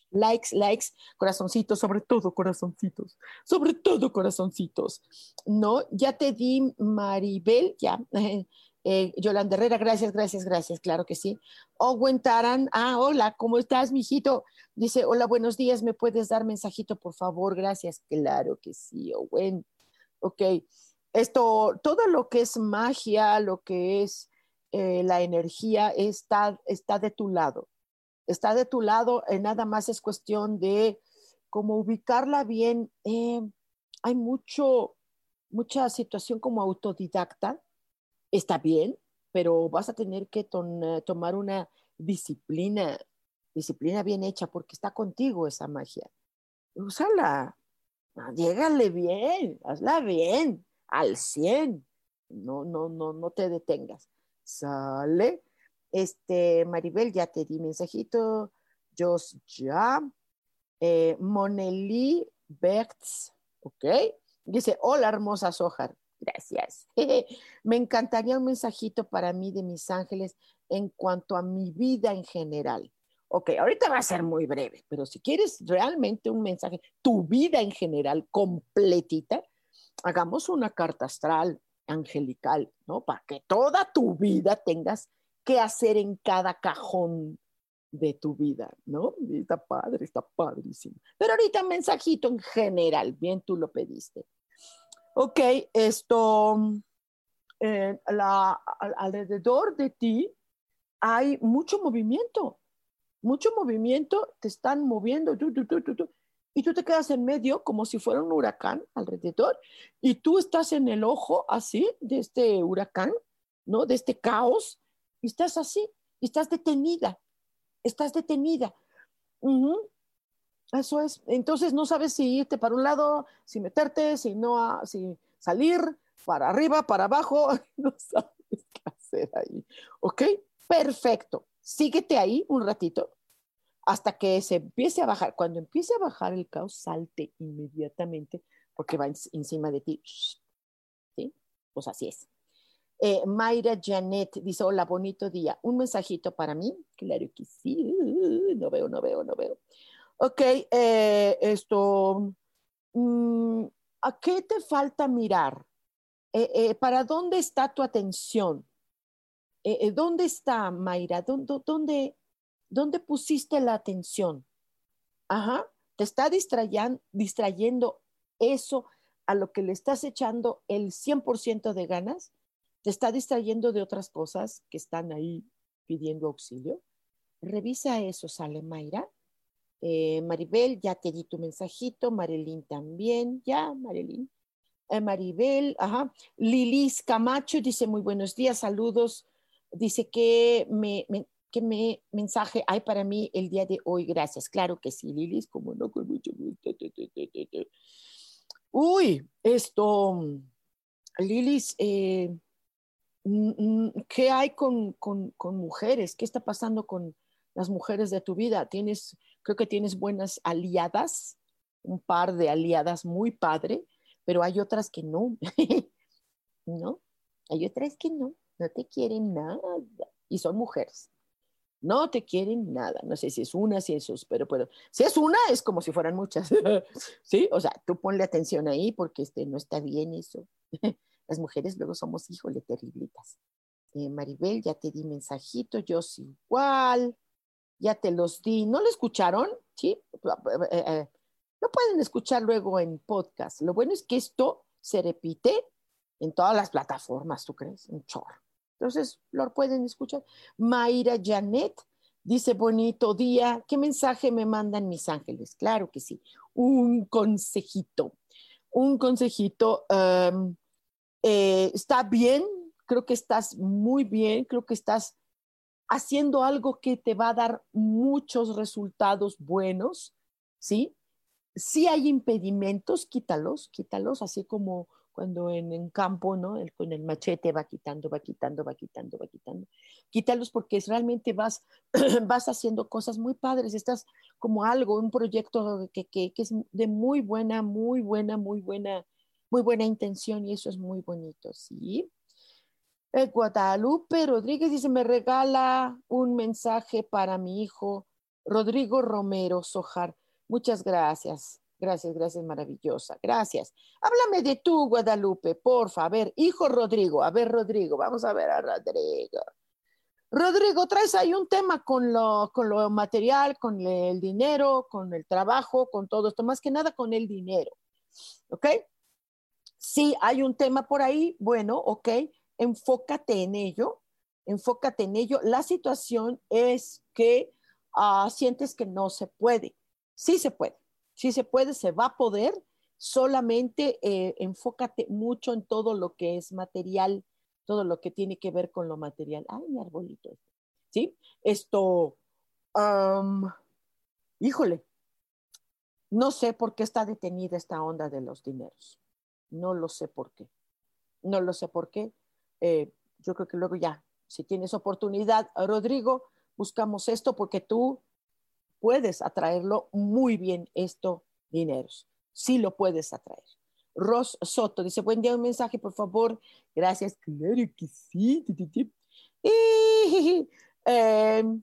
likes, likes, corazoncitos, sobre todo corazoncitos, sobre todo corazoncitos. No, ya te di Maribel, ya. <laughs> Eh, Yolanda Herrera, gracias, gracias, gracias, claro que sí. Owen Taran, ah, hola, ¿cómo estás, mijito? Dice, hola, buenos días, ¿me puedes dar mensajito, por favor? Gracias, claro que sí, Owen. Ok, esto, todo lo que es magia, lo que es eh, la energía, está, está de tu lado. Está de tu lado, eh, nada más es cuestión de cómo ubicarla bien. Eh, hay mucho, mucha situación como autodidacta, está bien, pero vas a tener que tomar una disciplina, disciplina bien hecha, porque está contigo esa magia. Úsala, llégale bien, hazla bien al 100. No, no, no, no te detengas. Sale. Este, Maribel, ya te di mensajito. Jos ya. Eh, Moneli Bertz, ¿ok? Dice, hola hermosa Sojar. Gracias. <laughs> Me encantaría un mensajito para mí de mis ángeles en cuanto a mi vida en general. Ok, ahorita va a ser muy breve, pero si quieres realmente un mensaje, tu vida en general completita, hagamos una carta astral angelical, ¿no? Para que toda tu vida tengas que hacer en cada cajón de tu vida, ¿no? está padre, está padrísimo. Pero ahorita mensajito en general, bien tú lo pediste. Ok, esto, eh, alrededor de ti hay mucho movimiento, mucho movimiento, te están moviendo, y tú te quedas en medio como si fuera un huracán alrededor. Y tú estás en el ojo así de este huracán, ¿no? De este caos. Y estás así y estás detenida, estás detenida. Eso es. Entonces no sabes si irte para un lado, si meterte, si no, si salir para arriba, para abajo, <laughs> no sabes qué hacer ahí. ¿Ok? Perfecto. Síguete ahí un ratito hasta que se empiece a bajar. Cuando empiece a bajar el caos, salte inmediatamente porque va encima de ti. ¿Sí? Pues así es. Eh, Mayra Janet dice, hola, bonito día. Un mensajito para mí. Claro que sí. No veo, no veo, no veo. Ok, eh, esto, mm, ¿a qué te falta mirar? Eh, ¿Para dónde está tu atención? ¿Dónde está, Mayra? ¿Dónde, dónde, ¿Dónde pusiste la atención? Ajá, te está distrayendo eso a lo que le estás echando el 100% de ganas, te está distrayendo de otras cosas que están ahí pidiendo auxilio. Revisa eso, sale Mayra. Eh, Maribel, ya te di tu mensajito. Marilyn también, ya, Marilyn. Eh, Maribel, ajá. Lilis Camacho dice muy buenos días, saludos. Dice que me, ¿Qué me, mensaje hay para mí el día de hoy? Gracias. Claro que sí, Lilis, como no, con mucho gusto. Uy, esto, Lilis, eh, ¿qué hay con, con, con, mujeres? ¿Qué está pasando con las mujeres de tu vida? Tienes, creo que tienes buenas aliadas, un par de aliadas muy padre, pero hay otras que no. <laughs> ¿No? Hay otras que no, no te quieren nada y son mujeres no te quieren nada. No sé si es una, si es dos, pero, si es una, es como si fueran muchas. <laughs> ¿Sí? O sea, tú ponle atención ahí porque este, no está bien eso. <laughs> Las mujeres luego somos, híjole, terriblitas. Eh, Maribel, ya te di mensajito, yo sí igual, ya te los di. ¿No lo escucharon? Sí. Eh, eh, no pueden escuchar luego en podcast. Lo bueno es que esto se repite en todas las plataformas, ¿tú crees? Un chorro. Entonces, lo pueden escuchar. Mayra Janet dice, bonito día. ¿Qué mensaje me mandan mis ángeles? Claro que sí. Un consejito. Un consejito. Em, eh, está bien, creo que estás muy bien, creo que estás haciendo algo que te va a dar muchos resultados buenos, ¿sí? Si hay impedimentos, quítalos, quítalos, así como cuando en, campo, ¿no? con el machete va quitando, va quitando, va quitando, va quitando. Quítalos porque realmente vas, <clears throat> vas haciendo cosas muy padres, estás como algo, un proyecto que, que, que, es de muy buena, muy buena, muy buena, muy buena intención y eso es muy bonito, ¿sí? Guadalupe Rodríguez dice, me regala un mensaje para mi hijo Rodrigo Romero Sojar. Muchas gracias. Gracias, gracias, maravillosa. Gracias. Háblame de tú, Guadalupe, porfa. A ver, hijo Rodrigo. A ver, Rodrigo, vamos a ver a Rodrigo. Rodrigo, traes ahí un tema con lo, con lo material, con el dinero, con el trabajo, con todo esto, más que nada con el dinero. ¿Ok? Sí, hay un tema por ahí, bueno, ok, enfócate en ello, enfócate en ello. La situación es que ah, sientes que no se puede. Sí se puede si se puede, se va a poder, solamente eh, enfócate mucho en todo lo que es material, todo lo que tiene que ver con lo material. Ay, mi arbolito. Este, ¿Sí? Esto, híjole, no sé por qué está detenida esta onda de los dineros. No lo sé por qué. No lo sé por qué. Eh, yo creo que luego ya, si tienes oportunidad, Rodrigo, buscamos esto porque tú puedes atraerlo muy bien esto dineros. Sí lo puedes atraer. Ros Soto dice, buen día, un mensaje, por favor. Gracias. Claro que sí. Y, <laughs>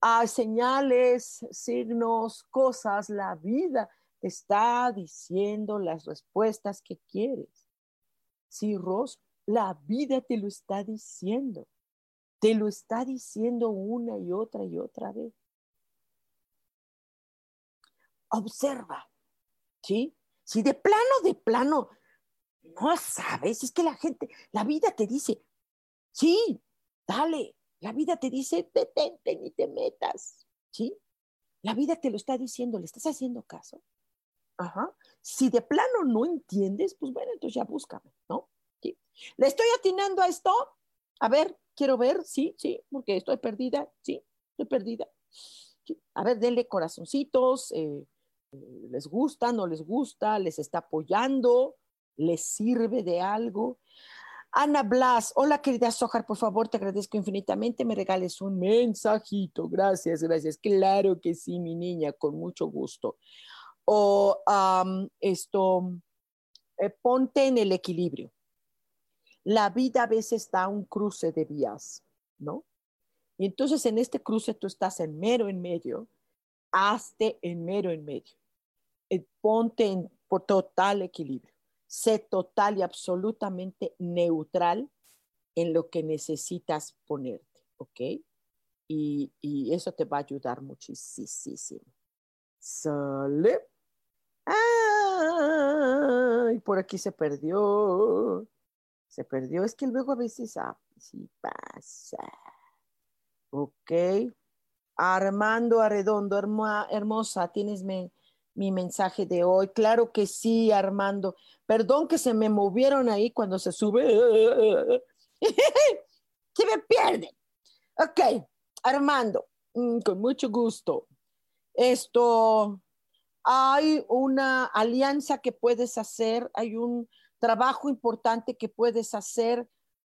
hay señales, signos, cosas, la vida está diciendo las respuestas que quieres. Sí, Ros, la vida te lo está diciendo. Te lo está diciendo una y otra y otra vez observa, ¿sí? Si de plano, de plano, no sabes, es que la gente, la vida te dice, sí, dale, la vida te dice, detente ni te metas, ¿sí? La vida te lo está diciendo, ¿le estás haciendo caso? Ajá. Si de plano no entiendes, pues bueno, entonces ya búscame, ¿no? ¿Le estoy atinando a esto? A ver, quiero ver, sí, sí, porque estoy perdida, sí, estoy perdida. A ver, denle corazoncitos, eh, les gusta, no les gusta, les está apoyando, les sirve de algo. Ana Blas, hola querida Sojar, por favor, te agradezco infinitamente, me regales un mensajito. Gracias, gracias. Claro que sí, mi niña, con mucho gusto. O esto, eh, ponte en el equilibrio. La vida a veces está a un cruce de vías, ¿no? Y entonces en este cruce tú estás en mero en medio, hazte en mero en medio. Eh, ponte en por total equilibrio. Sé total y absolutamente neutral en lo que necesitas ponerte, ¿ok? Y, y eso te va a ayudar muchísimo. Sale. Ay, por aquí se perdió. Se perdió. Es que luego a veces ah, sí pasa. Ok. Armando Arredondo, hermosa, tienes me, mi mensaje de hoy. Claro que sí, Armando. Perdón que se me movieron ahí cuando se sube. <laughs> se me pierden. Ok, Armando, mm, con mucho gusto. Esto, hay una alianza que puedes hacer, hay un trabajo importante que puedes hacer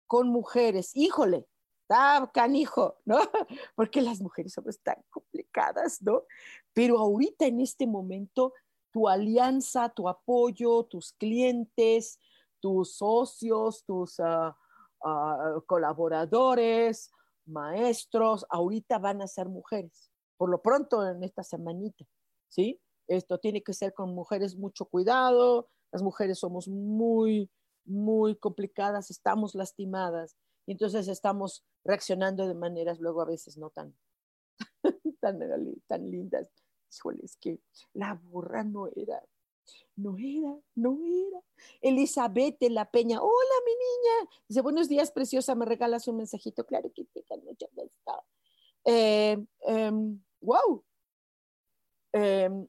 con mujeres. Híjole, está canijo, ¿no? <laughs> Porque las mujeres son tan complicadas, ¿no? Pero ahorita en este momento, tu alianza, tu apoyo, tus clientes, tus socios, tus ah, ah, colaboradores, maestros, ahorita van a ser mujeres. Por lo pronto en esta semanita, ¿sí? Esto tiene que ser con mujeres mucho cuidado. Las mujeres somos muy, muy complicadas, estamos lastimadas y entonces estamos reaccionando de maneras luego a veces no tan, <laughs> tan, tan lindas híjole, es que la burra no era, no era, no era. Elizabeth de la Peña, hola mi niña. Dice, buenos días, preciosa, me regalas un mensajito. Claro que te mucho gusto. Eh, em, wow. Em,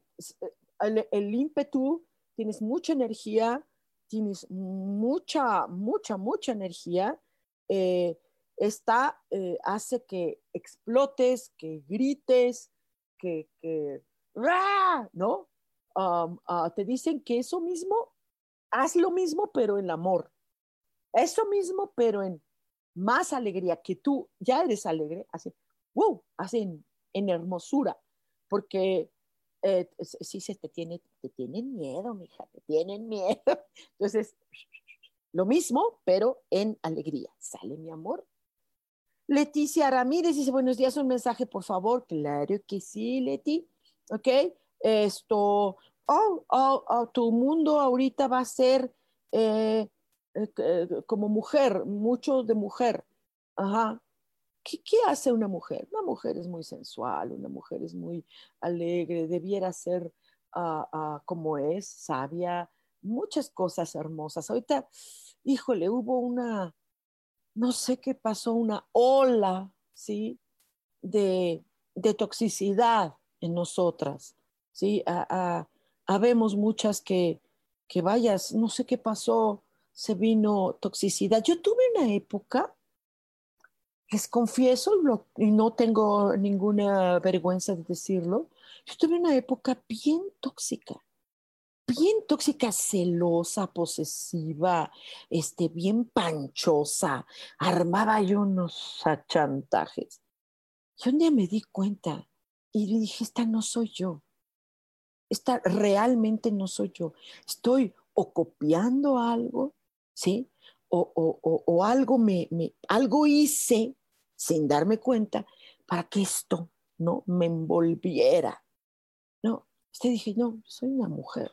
el, ímpetu, tienes mucha energía, tienes mucha, mucha, mucha energía. Eh, esta eh, hace que explotes, que grites, que, que ¿no? Ah, te dicen que eso mismo haz lo mismo, pero en amor. Eso mismo, pero en más alegría, que tú ya eres alegre, así, wow, así en, hermosura, porque eh, sí se te tiene, te tienen miedo, mija, te tienen miedo. <laughs> Entonces, lo mismo, pero en alegría. ¿Sale, mi amor? Leticia Ramírez dice, buenos días, un mensaje, por favor. Claro que sí, Leti. ¿Ok? Esto, oh, oh, oh tu mundo ahorita va a ser eh, eh, como mujer, mucho de mujer. Ajá. ¿Qué, ¿Qué, hace una mujer? Una mujer es muy sensual, una mujer es muy alegre, debiera ser uh, uh, como es, sabia, muchas cosas hermosas. Ahorita, híjole, hubo una, no sé qué pasó, una ola, ¿sí? De, de toxicidad en nosotras, ¿sí? Habemos muchas que, que vayas, no sé qué pasó, se vino toxicidad. Yo tuve una época, les confieso, y no tengo ninguna vergüenza de decirlo, yo tuve una época bien tóxica bien tóxica, celosa, posesiva, este, bien panchosa, armaba yo unos chantajes. Y un día me di cuenta y dije, esta no soy yo. Esta realmente no soy yo. Estoy o copiando algo, ¿sí? O, o, o, algo, me, algo hice sin darme cuenta para que esto no me envolviera. No, usted dije, no, soy una mujer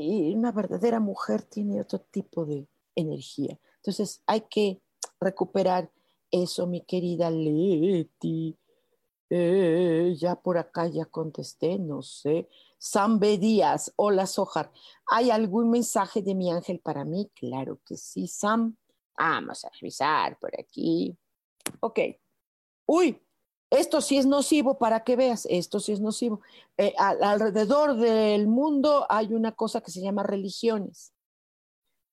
y una verdadera mujer tiene otro tipo de energía. Entonces hay que recuperar eso, mi querida Leti. Eh, ya por acá ya contesté, no sé. Sambe Díaz, hola Sojar. ¿Hay algún mensaje de mi ángel para mí? Claro que sí, Sam. Vamos a revisar por aquí. Ok. Uy, esto sí es nocivo para que veas, esto sí es nocivo. Eh, alrededor del mundo hay una cosa que se llama religiones.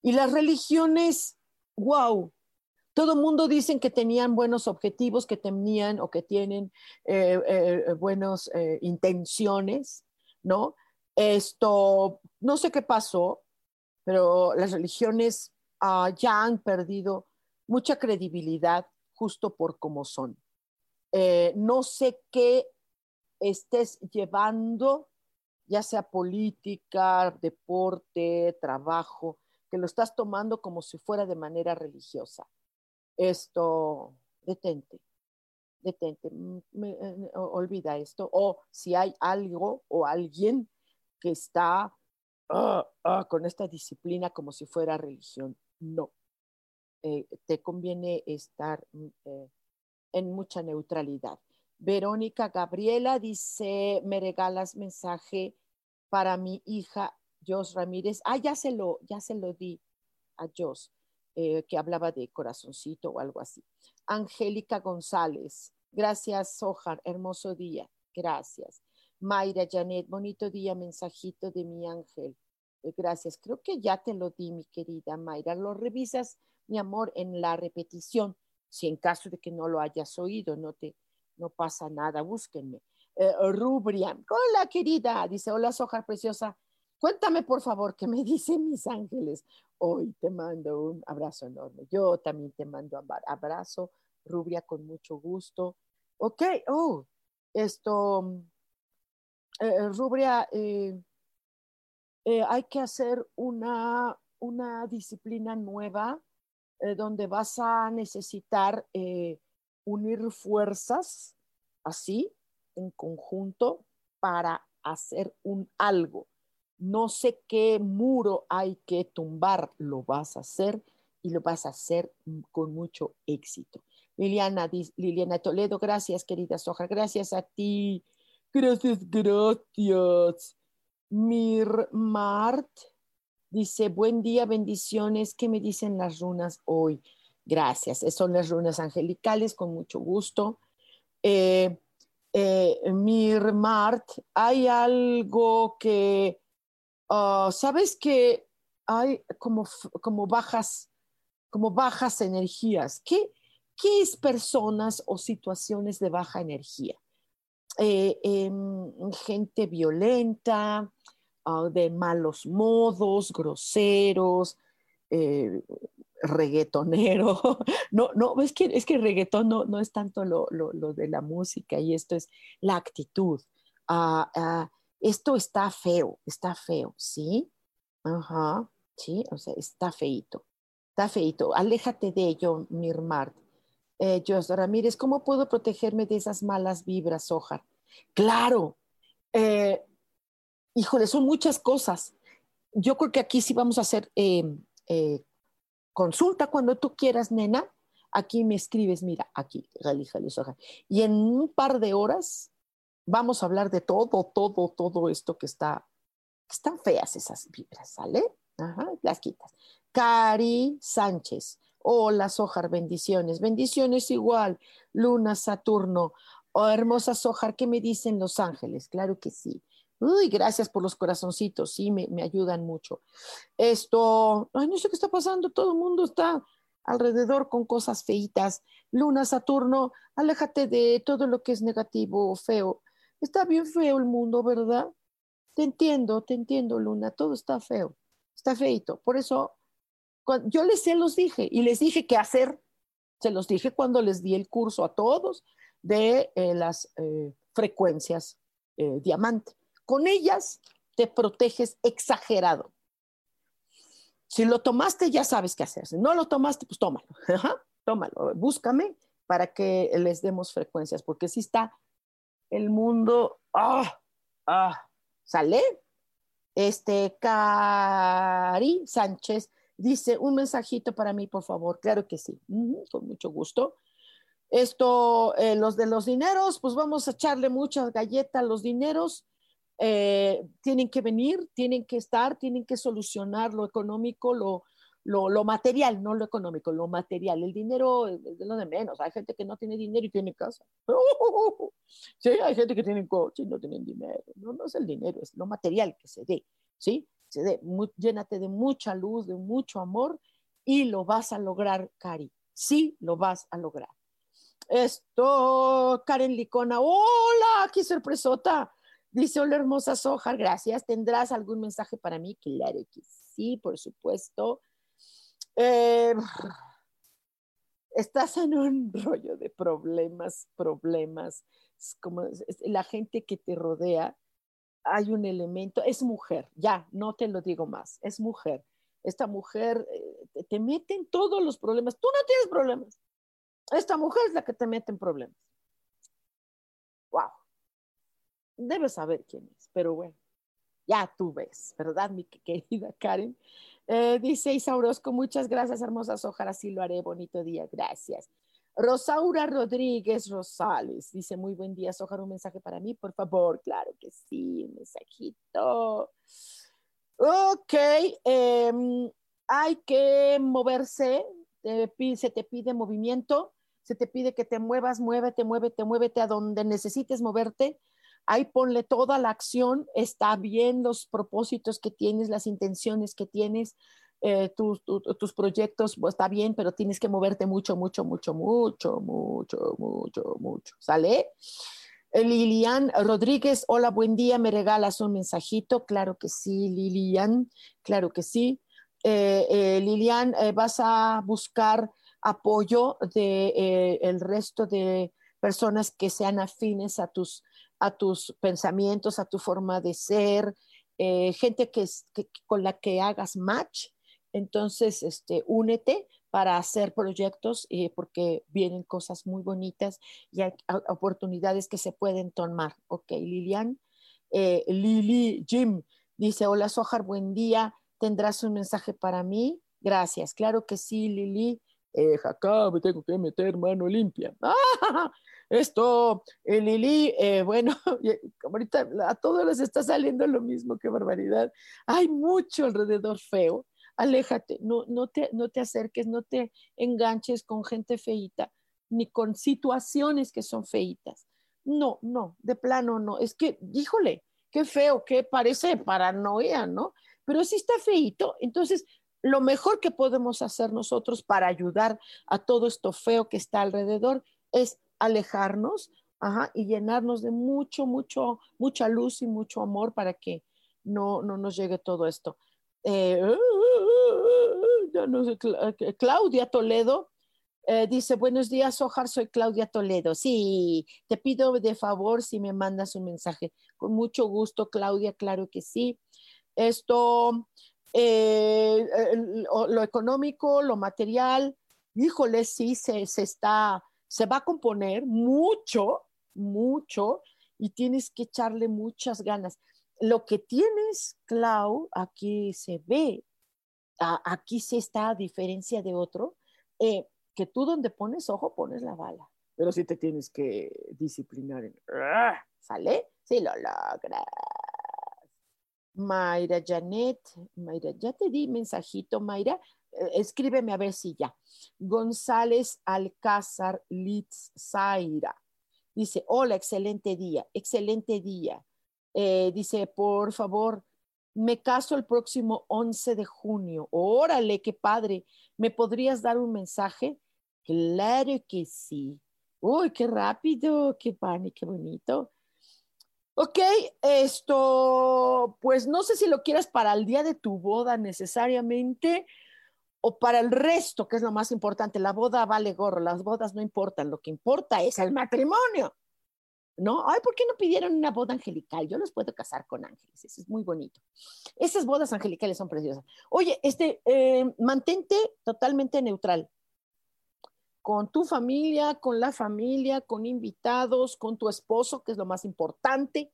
Y las religiones, wow, todo el mundo dicen que tenían buenos objetivos, que tenían o que tienen eh, eh, buenas intenciones, ¿no? Esto, no sé qué pasó, pero las religiones ah, ya han perdido mucha credibilidad justo por cómo son. Eh, no sé qué estés llevando, ya sea política, deporte, trabajo, que lo estás tomando como si fuera de manera religiosa. Esto, detente, detente, eh, olvida esto. O si hay algo o alguien que está ah, ah, con esta disciplina como si fuera religión, no. Eh, te conviene estar en mucha neutralidad. Verónica Gabriela dice, me regalas mensaje para mi hija Jos Ramírez. Ah, ya se lo, ya se lo di a Jos, eh, que hablaba de corazoncito o algo así. Angélica González, gracias, Sojar, hermoso día, gracias. Mayra Janet, bonito día, mensajito de mi ángel. Eh, gracias, creo que ya te lo di, mi querida Mayra. Lo revisas, mi amor, en la repetición si en caso de que no lo hayas oído, no te, no pasa nada, búsquenme. Eh, Rubria, hola querida, dice, hola Soja preciosa, cuéntame por favor qué me dicen mis ángeles. Hoy te mando un abrazo enorme. Yo también te mando un abrazo, Rubria, con mucho gusto. Ok, oh, esto, eh, eh, Rubria, hay que hacer una, una disciplina nueva eh, donde vas a necesitar eh, unir fuerzas así, en conjunto, para hacer un algo. No sé qué muro hay que tumbar, lo vas a hacer y lo vas a hacer con mucho éxito. Liliana, Toledo, gracias, querida Soja, gracias a ti. Gracias, gracias. Mir Mart, Dice, buen día, bendiciones. ¿Qué me dicen las runas hoy? Gracias. Son las runas angelicales, con mucho gusto. Eh, eh, Mir Mart, hay algo que, ah, ¿sabes que hay como, como, bajas, como bajas energías? ¿Qué, ¿Qué es personas o situaciones de baja energía? Eh, em, gente violenta, ah, de malos modos, groseros, eh, reggaetonero. <laughs> No, no, es que, es que el reggaetón no, no es tanto lo, de la música y esto es la actitud. Ah, esto está feo, está feo, ¿sí? Ajá, sí, o sea, está feito, está feito. Aléjate de ello, Mirmart. Eh, Ramírez, ¿cómo puedo protegerme de esas malas vibras, Ojar? Claro, eh, híjole, son muchas cosas. Yo creo que aquí sí vamos a hacer eh, eh, consulta cuando tú quieras, nena. Aquí me escribes, mira, aquí, y en un par de horas vamos a hablar de todo, todo, todo esto que está, que están feas esas vibras, ¿sale? Ajá, las quitas. Cari Sánchez, hola Sojar, bendiciones, bendiciones igual, Luna, Saturno, oh, hermosa Sojar, ¿qué me dicen Los Ángeles? Claro que sí. Uy, gracias por los corazoncitos, sí, me, ayudan mucho. Esto, ay, no sé qué está pasando, todo el mundo está alrededor con cosas feitas. Luna, Saturno, aléjate de todo lo que es negativo o feo. Está bien feo el mundo, ¿verdad? Te entiendo, te entiendo, Luna, todo está feo, está feito. Por eso, yo les se los dije y les dije qué hacer. Se los dije cuando les di el curso a todos de eh, las eh, frecuencias eh, diamante. Con ellas te proteges exagerado. Si lo tomaste, ya sabes qué hacer. Si no lo tomaste, pues tómalo. <laughs> tómalo. Búscame para que les demos frecuencias, porque si está el mundo. ¡Ah! ¡Ah! ¿Sale? Este, Cari Sánchez dice, un mensajito para mí, por favor. Claro que sí, con mucho gusto. Esto, eh, los de los dineros, pues vamos a echarle muchas galletas los dineros eh, tienen que venir, tienen que estar, tienen que solucionar lo económico, lo, lo, material, no lo económico, lo material. El dinero es lo de menos. Hay gente que no tiene dinero y tiene casa. <laughs> Sí, hay gente que tiene coche y no tienen dinero. No, no es el dinero, es lo material que se dé. ¿sí? Se dé. llénate de mucha luz, de mucho amor y lo vas a lograr, Cari. Sí, lo vas a lograr. Esto, Karen Licona. Hola, qué sorpresota. Dice, hola hermosa Soja, gracias. ¿Tendrás algún mensaje para mí? Claro sí, por supuesto. Eh, estás en un <laughs> rollo de problemas, problemas. como la gente que te rodea, hay un elemento, es mujer, ya, no te lo digo más, es mujer. Esta mujer eh, te mete en todos los problemas. Tú no tienes problemas. Esta mujer es la que te mete en problemas. Wow debes saber quién es, pero bueno, ya tú ves, ¿verdad, mi querida Karen? Eh, dice Isa muchas gracias, hermosas, ojalá sí lo haré, bonito día, gracias. Rosaura Rodríguez Rosales dice, muy buen día, Sojar, un mensaje para mí, por favor. Claro que sí, un mensajito. Ok, em, hay que moverse, se te pide movimiento, se te pide que te muevas, muévete, muévete, muévete a donde necesites moverte ahí ponle toda la acción, está bien los propósitos que tienes, las intenciones que tienes, eh, tus, proyectos, pues, está bien, pero tienes que moverte mucho, mucho, mucho, mucho, mucho, mucho, mucho. ¿Sale? Eh, Lilian Rodríguez, hola, buen día, ¿me regalas un mensajito? Claro que sí, Lilian, claro que sí. Eh, Lilian, vas a buscar apoyo de el resto de personas que sean afines a tus a tus pensamientos, a tu forma de ser, eh, gente que, con la que hagas match. Entonces, este, únete para hacer proyectos eh, porque vienen cosas muy bonitas y hay oportunidades que se pueden tomar. Ok, Lilian. Eh, Lili Jim dice, hola Sojar, buen día. ¿Tendrás un mensaje para mí? Gracias. Claro que sí, Lili. Eh, acá me tengo que meter mano limpia. <laughs> Esto, eh, Lili, eh, bueno, <laughs> ahorita a todos les está saliendo lo mismo, qué barbaridad. Hay mucho alrededor feo. Aléjate, no, no, te, no te acerques, no te enganches con gente feita, ni con situaciones que son feitas. No, no, de plano no. Es que, híjole, qué feo, qué parece paranoia, ¿no? Pero si está feito, entonces lo mejor que podemos hacer nosotros para ayudar a todo esto feo que está alrededor es alejarnos y llenarnos de mucho, mucho, mucha luz y mucho amor para que no, no nos llegue todo esto. Eh, Claudia Toledo eh, dice, buenos días, Ojar, soy Claudia Toledo. Sí, te pido de favor si me mandas un mensaje. Con mucho gusto, Claudia, claro que sí. Esto, eh, lo económico, lo material, híjole, sí, se, se, está, se va a componer mucho, mucho, y tienes que echarle muchas ganas. Lo que tienes, Clau, aquí se ve, aquí sí está a diferencia de otro, eh, que tú donde pones ojo pones la bala, pero sí te tienes que disciplinar. En, ¿Sale? Sí lo logras. Mayra Janet, Mayra, ya te di mensajito, Mayra. Eh, escríbeme a ver si ya. González Alcázar Litz Zaira. Dice, hola, excelente día, excelente día. Eh, dice, por favor, me caso el próximo 11 de junio. Órale, qué padre. ¿Me podrías dar un mensaje? Claro que sí. Uy, qué rápido, qué pan qué bonito. Ok, esto, pues no sé si lo quieras para el día de tu boda necesariamente o para el resto, que es lo más importante. La boda vale gorro, las bodas no importan, lo que importa es el matrimonio. ¿no? Ay, ¿por qué no pidieron una boda angelical? Yo los puedo casar con ángeles, eso es muy bonito. Esas bodas angelicales son preciosas. Oye, este, eh, mantente totalmente neutral con tu familia, con la familia, con invitados, con tu esposo, que es lo más importante.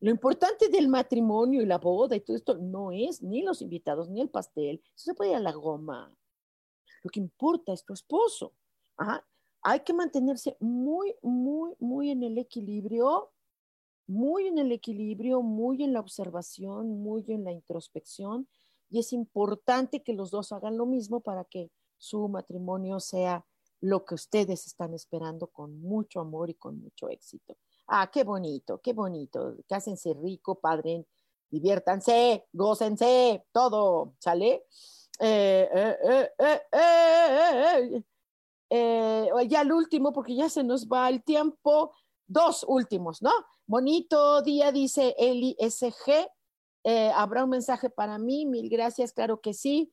Lo importante del matrimonio y la boda y todo esto no es ni los invitados ni el pastel, eso se puede ir a la goma. Lo que importa es tu esposo. Hay que mantenerse muy, muy, muy en el equilibrio, muy en el equilibrio, muy en la observación, muy en la introspección. Y es importante que los dos hagan lo mismo para que su matrimonio sea lo que ustedes están esperando con mucho amor y con mucho éxito. Ah, qué bonito, qué bonito. Cásense rico, padre, diviértanse, gócense, todo, ¿sale? Eh, eh, eh, eh, ya el último, porque ya se nos va el tiempo. Dos últimos, ¿no? Bonito día, dice Eli SG. Habrá un mensaje para mí, mil gracias, claro que sí.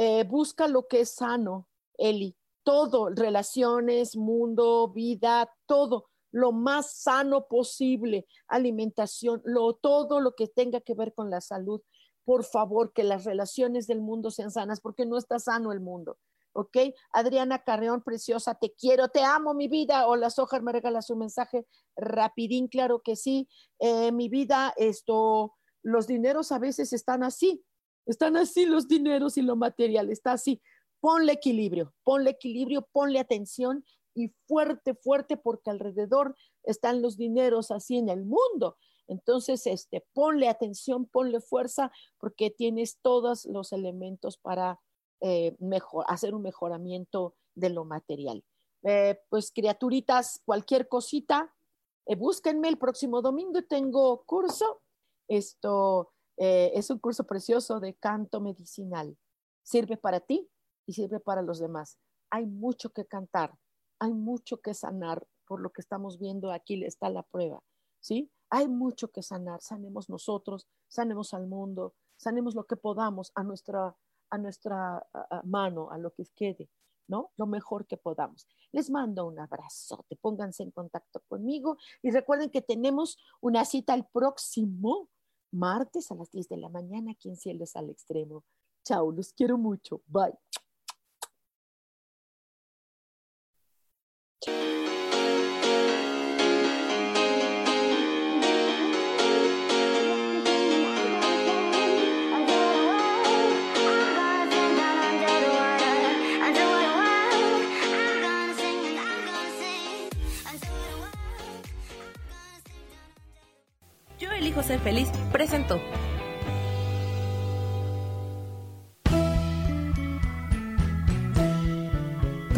Eh, busca lo que es sano, Eli, todo, relaciones, mundo, vida, todo, lo más sano posible, alimentación, lo, todo lo que tenga que ver con la salud. Por favor, que las relaciones del mundo sean sanas, porque no está sano el mundo. ¿ok? Adriana Carreón, preciosa, te quiero, te amo, mi vida. Hola, Sojar, me regala su mensaje rapidín, claro que sí. Eh, mi vida, esto, los dineros a veces están así, están así los dineros y lo material, está así. Ponle equilibrio, ponle equilibrio, ponle atención y fuerte, fuerte, porque alrededor están los dineros así en el mundo. Entonces, este, ponle atención, ponle fuerza, porque tienes todos los elementos para eh, hacer un mejoramiento de lo material. Eh, pues criaturitas, cualquier cosita, eh, búsquenme el próximo domingo, tengo curso. Esto, eh, es un curso precioso de canto medicinal. Sirve para ti y sirve para los demás. Hay mucho que cantar, hay mucho que sanar, por lo que estamos viendo aquí está la prueba, ¿sí? Hay mucho que sanar, sanemos nosotros, sanemos al mundo, sanemos lo que podamos a nuestra, a nuestra mano, a lo que quede, ¿no? Lo mejor que podamos. Les mando un abrazo, te pónganse en contacto conmigo y recuerden que tenemos una cita el próximo martes a las 10 de la mañana aquí en Cielos al Extremo. Chao, los quiero mucho. Bye.